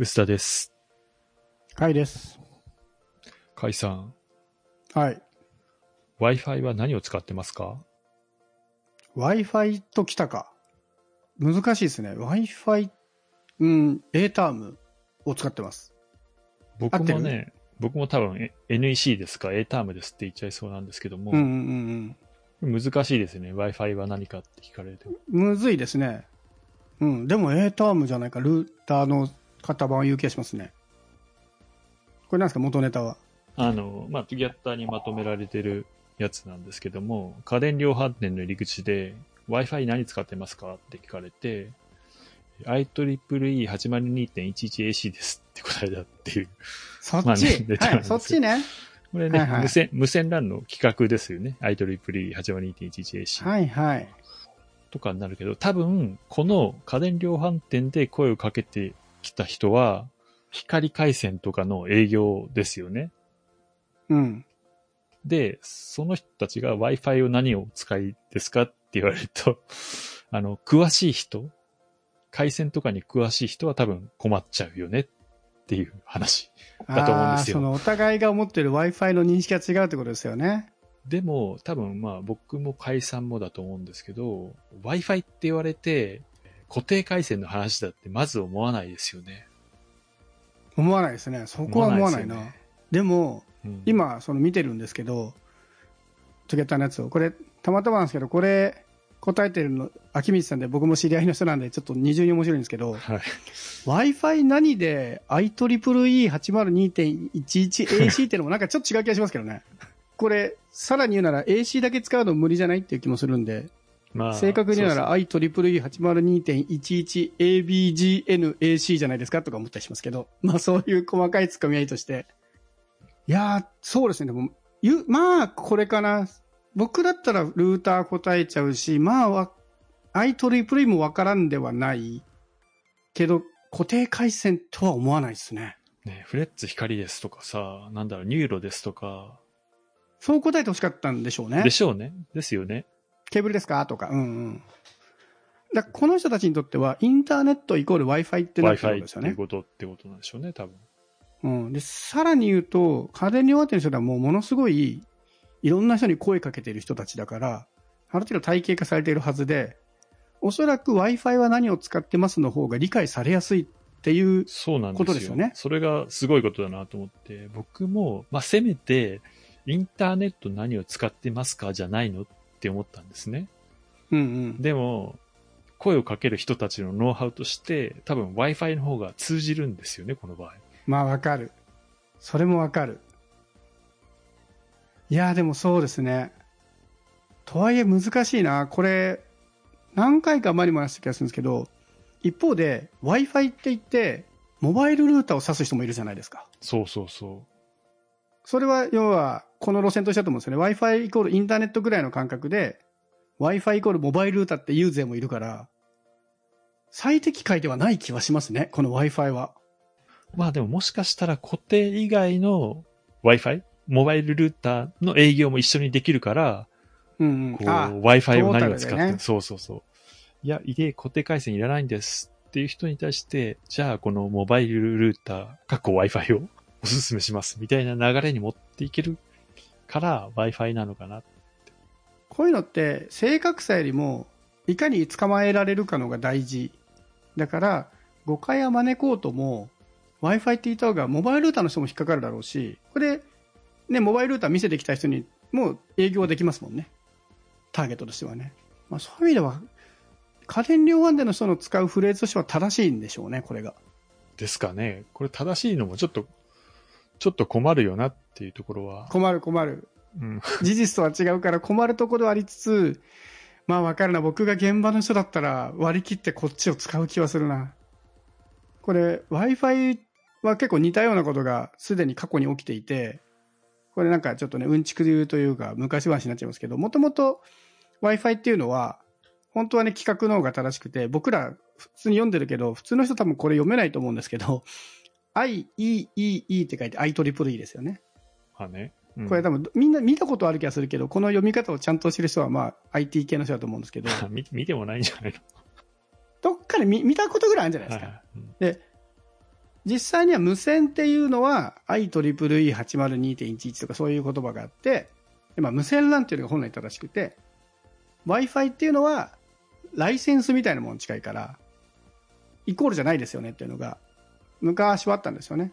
薄田です。はいです。甲斐さん、はい。Wi-Fi は何を使ってますか？Wi-Fi ときたか。難しいですね。Wi-Fi、うん、A タームを使ってます。僕もね、僕も多分え NEC ですか？A タームですって言っちゃいそうなんですけども、うんうんうん難しいですね。Wi-Fi は何かって聞かれると。うん。むずいですね。うん。でも A タームじゃないか。ルーターの型番を言う気がしますね。これなんですか元ネタは？あの、まあ、ギャッターにまとめられてるやつなんですけども、家電量販店の入り口で Wi-Fi 何使ってますかって聞かれて、IEEE802.11AC ですって答えだっていう。そっち、まあねはい、そっちね。これね、はいはい無線、無線 LAN の企画ですよね。IEEE802.11AC はいはい。とかになるけど、多分、この家電量販店で声をかけてきた人は、光回線とかの営業ですよね。うん。で、その人たちが Wi-Fi を何をお使いですかって言われると、あの、詳しい人、回線とかに詳しい人は多分困っちゃうよねっていう話だと思うんですよそのお互いが思ってる Wi-Fi の認識が違うってことですよね。でも、多分まあ僕も解散もだと思うんですけど、Wi-Fi って言われて、固定回線の話だってまず思わないですよね。思わないですね。そこは思わないな。思わないでも、うん、今、その見てるんですけど、トゥゲッターのやつを、これ、たまたまなんですけど、これ、答えてるの、秋道さんで、僕も知り合いの人なんで、ちょっと二重に面白いんですけど、はい。Wi-Fi 何で IEEE802.11AC っていうのもなんかちょっと違う気がしますけどね。これ、さらに言うなら AC だけ使うの無理じゃないっていう気もするんで、まあ、正確に言うなら IEEE802.11ABGNAC じゃないですかとか思ったりしますけど、まあそういう細かいつかみ合いとして。いやー、そうですね。でも、ゆまあ、これかな。僕だったらルーター答えちゃうし、まあわ、IEEE もわからんではないけど、固定回線とは思わないですね。ね、フレッツ光ですとかさ、なんだろう、 NURO ですとか、そう答えてほしかったんでしょうねで。しょうね。ですよね。ケーブルですか？とか。うんうん。だこの人たちにとっては、インターネットイコール Wi-Fi ってなってるけですよね。ことってことなんでしょうね、多分。うん。で、さらに言うと、家電量販店の人はもうものすごい、いろんな人に声かけてる人たちだから、ある程度体系化されているはずで、おそらく Wi-Fi は何を使ってますの方が理解されやすいっていう、そうなんですよ。ことですよねそれがすごいことだなと思って、僕も、まあ、せめて、インターネット何を使ってますかじゃないのって思ったんですね。うんうん。でも、声をかける人たちのノウハウとして、多分 Wi-Fi の方が通じるんですよね、この場合。まあわかる。それもわかる。いやーでもそうですね。とはいえ難しいな。これ、何回か前にも話した気がするんですけど、一方で Wi-Fi って言って、モバイルルーターを指す人もいるじゃないですか。そうそうそそれは要は、この路線としてだと思うんですよね。Wi-Fi イコールインターネットぐらいの感覚で、Wi-Fi イコールモバイルルーターっていう勢もいるから、最適解ではない気はしますね。この Wi-Fi は。う。まあでももしかしたら固定以外の Wi-Fi、モバイルルーターの営業も一緒にできるから、うんこう、Wi-Fi を何を使ってねそうそうそう。いや、いえ、固定回線いらないんですっていう人に対して、じゃあこのモバイルルーター、かっこ Wi-Fi をおすすめしますみたいな流れに持っていけるから Wi-Fi なのかな。こういうのって正確さよりもいかに捕まえられるかのが大事だから誤解は招こうとも w i f i って言った方がモバイルルーターの人も引っかかるだろうしこれで、ね、モバイルルーター見せてきた人にもう営業はできますもんねターゲットとしてはね、まあ、そういう意味では家電量販店の人の使うフレーズとしては正しいんでしょうねこれがですかね。これ正しいのもちょっと、ちょっと困るよなっていうところは。困る困るうん。事実とは違うから困るところはありつつ、まあわかるな。僕が現場の人だったら割り切ってこっちを使う気はするな。これ Wi-Fi は結構似たようなことがすでに過去に起きていて、これなんかちょっとね、うんちくで言うというか昔話になっちゃいますけど、もともと Wi-Fi っていうのは、本当はね、企画の方が正しくて、僕ら普通に読んでるけど、普通の人多分これ読めないと思うんですけど、IEEE って書いて IEEE ですよね。まあね。うんこれ多分みんな見たことある気がするけど、この読み方をちゃんと知る人はまあ IT 系の人だと思うんですけど、見見てもないんじゃないの？どっかで見見たことぐらいあるんじゃないですか。はいうんで、実際には無線っていうのは IEEE802.11 とかそういう言葉があって、でまあ、無線 LAN っていうのが本来正しくて、Wi-Fi っていうのはライセンスみたいなものに近いから、イコールじゃないですよねっていうのが昔はあったんですよね。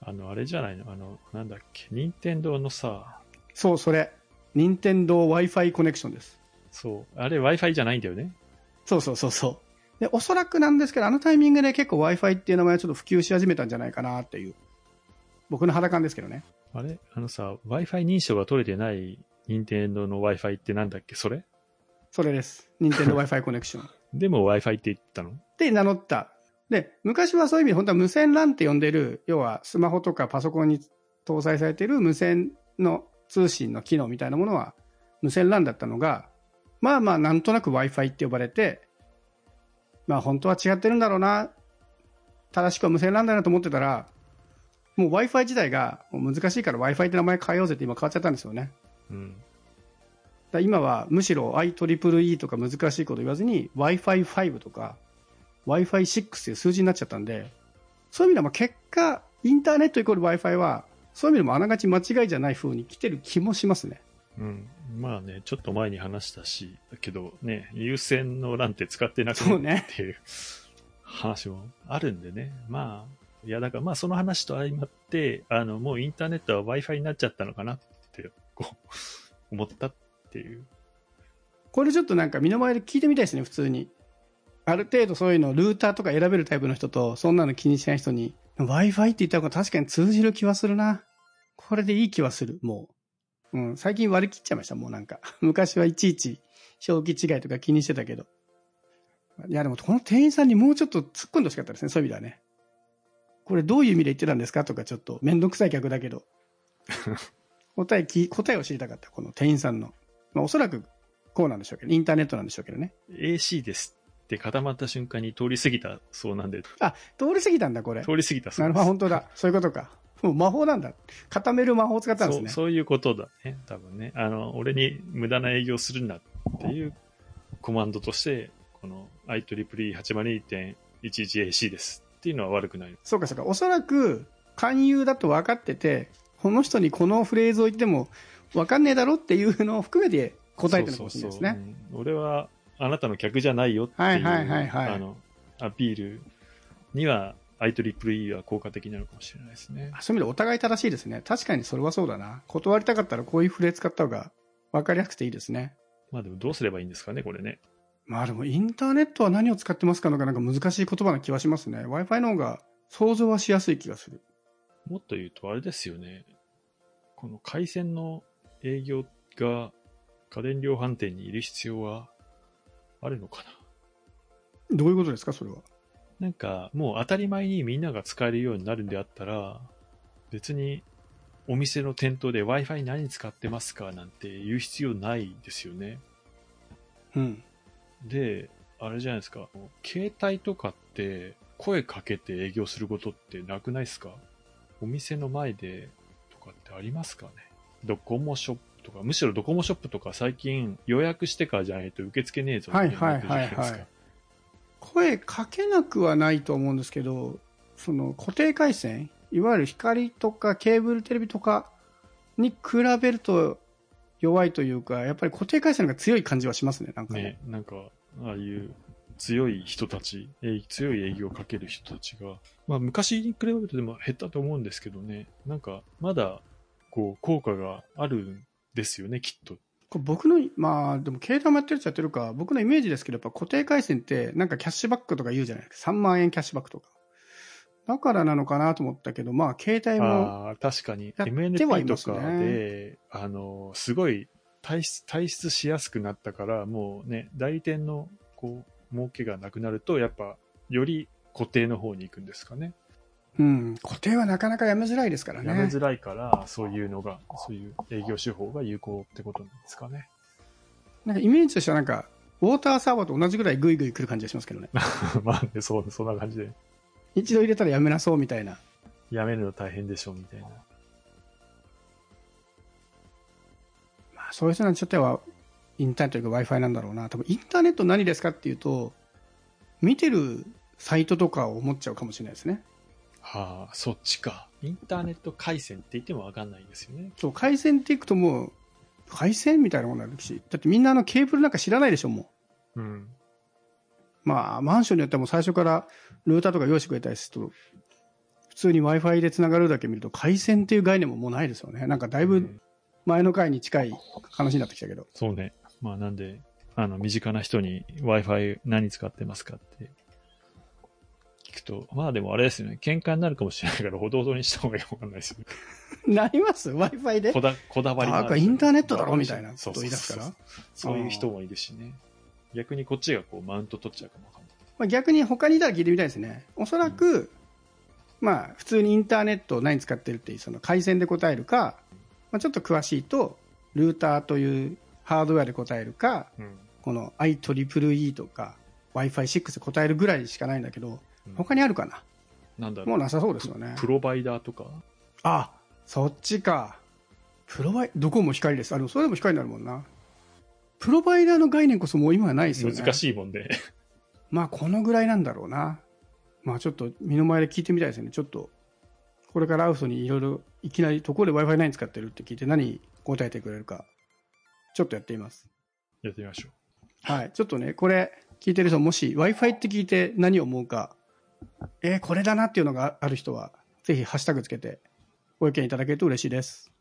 あの、あれじゃないの？あの、なんだっけ、任天堂のさ、そう、それ。任天堂 Wi-Fi コネクションです。そう、あれ Wi-Fi じゃないんだよね？そうそうそうそう。で、おそらくなんですけど、あのタイミングで結構 Wi-Fi っていう名前をちょっと普及し始めたんじゃないかなっていう。僕の肌感ですけどね。あれ？あのさ、Wi-Fi 認証が取れてない任天堂の Wi-Fi ってなんだっけ？それ？それです。任天堂 Wi-Fi コネクション。でも Wi-Fi って言ったの？で、名乗った。で、昔はそういう意味で本当は無線 LAN って呼んでる、要はスマホとかパソコンに搭載されている無線の通信の機能みたいなものは無線 LAN だったのが、まあまあなんとなく Wi-Fi って呼ばれて、まあ本当は違ってるんだろうな、正しくは無線 LAN だなと思ってたら、もう Wi-Fi 自体がもう難しいから Wi-Fi って名前変えようぜって今変わっちゃったんですよね。うん。だ今はむしろ IEEE とか難しいこと言わずに Wi-Fi5 とか Wi-Fi6 っていう数字になっちゃったんで、そういう意味ではまあ結果、インターネットイコール Wi-Fi は、そういう意味でもあながち間違いじゃない風に来てる気もしますね。うん。まあね、ちょっと前に話したし、だけどね、有線の LAN って使ってなくそうねっていう話もあるんでね。まあ、いやだからまあその話と相まって、あの、もうインターネットは Wi-Fi になっちゃったのかなって、こう、思ったっていう。これちょっとなんか身の前で聞いてみたいですね、普通に。ある程度そういうのルーターとか選べるタイプの人と、そんなの気にしない人に、Wi-Fi って言った方が確かに通じる気はするな。これでいい気はする、もう。うん、最近割り切っちゃいました、もうなんか。昔はいちいち表記違いとか気にしてたけど。いや、でもこの店員さんにもうちょっと突っ込んでほしかったですね、そういう意味ではね。これどういう意味で言ってたんですかとかちょっとめんどくさい客だけど。答えき、答えを知りたかった、この店員さんの。まあおそらくこうなんでしょうけど、インターネットなんでしょうけどね。AC ですて固まった瞬間に通り過ぎたそうなんで、あ、通り過ぎたんだ、これ。通り過ぎたそう。なるほど、本当だ。そういうことか。もう魔法なんだ。固める魔法を使ったんですね。そうそういうことだね。多分ね。あの、俺に無駄な営業するなっていうコマンドとして、この IEEE802.11AC ですっていうのは悪くない。そうかそうか。おそらく、勧誘だと分かってて、この人にこのフレーズを言っても分かんねえだろっていうのを含めて答えてるのかもしれないですね。そうそうそううん俺はあなたの客じゃないよっていう、あの、アピールには IEEE は効果的なのかもしれないですね。そういう意味でお互い正しいですね。確かにそれはそうだな。断りたかったらこういうフレーズ使った方が分かりやすくていいですね。まあでもどうすればいいんですかね、これね。まあでもインターネットは何を使ってますかのがなんか難しい言葉な気はしますね。Wi-Fi の方が想像はしやすい気がする。もっと言うとあれですよね。この回線の営業が家電量販店にいる必要はあるのかな？どういうことですか、それは？なんかもう当たり前にみんなが使えるようになるんであったら、別にお店の店頭で Wi-Fi 何使ってますかなんて言う必要ないですよね。うん。で、あれじゃないですか。携帯とかって声かけて営業することってなくないですか？お店の前でとかってありますかね？ドコモショップとか、むしろドコモショップとか最近予約してからじゃないと受け付けねえぞみたいにな。はいはいはいはい声かけなくはないと思うんですけど、その固定回線、いわゆる光とかケーブルテレビとかに比べると弱いというか、やっぱり固定回線が強い感じはしますね、なんかね。ね、なんか、ああいう強い人たち、えー強い営業をかける人たちが、まあ昔に比べるとでも減ったと思うんですけどね、なんかまだこう効果があるんですよね、きっと。これ僕の、まあ、でも携帯もやってるっちゃやってるか、僕のイメージですけど、やっぱ固定回線ってなんかキャッシュバックとか言うじゃないですか。3万円キャッシュバックとか。だからなのかなと思ったけど、まあ携帯も、ああ、確かに。MNP とかで、あの、すごい退出、退出しやすくなったから、もうね、代理店の、こう、儲けがなくなると、やっぱ、より固定の方に行くんですかね。うん、固定はなかなかやめづらいですからね。やめづらいから、そういうのが、そういう営業手法が有効ってことなんですかね。なんかイメージとしてはなんか、ウォーターサーバーと同じぐらいグイグイ来る感じがしますけどね。まあね、そう、そんな感じで。一度入れたらやめなそうみたいな。やめるの大変でしょう、みたいな。まあ、そういう人にとっては、インターネットというか Wi-Fi なんだろうな。多分インターネット何ですかっていうと、見てるサイトとかを思っちゃうかもしれないですね。はあ、そっちか。インターネット回線って言ってもわかんないんですよね。そう、回線っていくともう、回線みたいなもんになるし、だってみんなあのケーブルなんか知らないでしょ、もう。うん。まあ、マンションによってはもう最初からルーターとか用意してくれたりすると、普通に Wi-Fi で繋がるだけ見ると、回線っていう概念ももうないですよね。なんかだいぶ前の回に近い話になってきたけど。そうね。まあなんで、あの、身近な人に Wi-Fi 何使ってますかって聞くと、まあでもあれですよね。喧嘩になるかもしれないから、ほどほどにした方がいいかわかんないですよね。なります ?Wi-Fi で？こだ、こだわりなんかインターネットだろみたいなこと言い出すからそう。いう人もいるしね。逆にこっちがこう、マウント取っちゃうかもわかんない。まあ、逆に他にいたら聞いてみたいですね。おそらく、まあ、普通にインターネットを何使ってるっていう、その回線で答えるか、まあ、ちょっと詳しいと、ルーターというハードウェアで答えるか、うん。この IEEE とか Wi-Fi6 で答えるぐらいしかないんだけど、うん他にあるかな？なんだろう。もうなさそうですよね。プロバイダーとか？あ、そっちか。プロバイ、どこも光です。あの、それでも光になるもんな。プロバイダーの概念こそもう今はないですよね。難しいもんで。まあ、このぐらいなんだろうな。まあ、ちょっと身の前で聞いてみたいですね。ちょっと、これから会う人にいろいろ、いきなり、ところで Wi-Fi 何使ってるって聞いて何答えてくれるか、ちょっとやってみます。やってみましょう。はい。ちょっとね、これ、聞いてる人、もし Wi-Fi って聞いて何を思うか、えーこれだなっていうのがある人は、ぜひハッシュタグつけて、ご意見いただけると嬉しいです。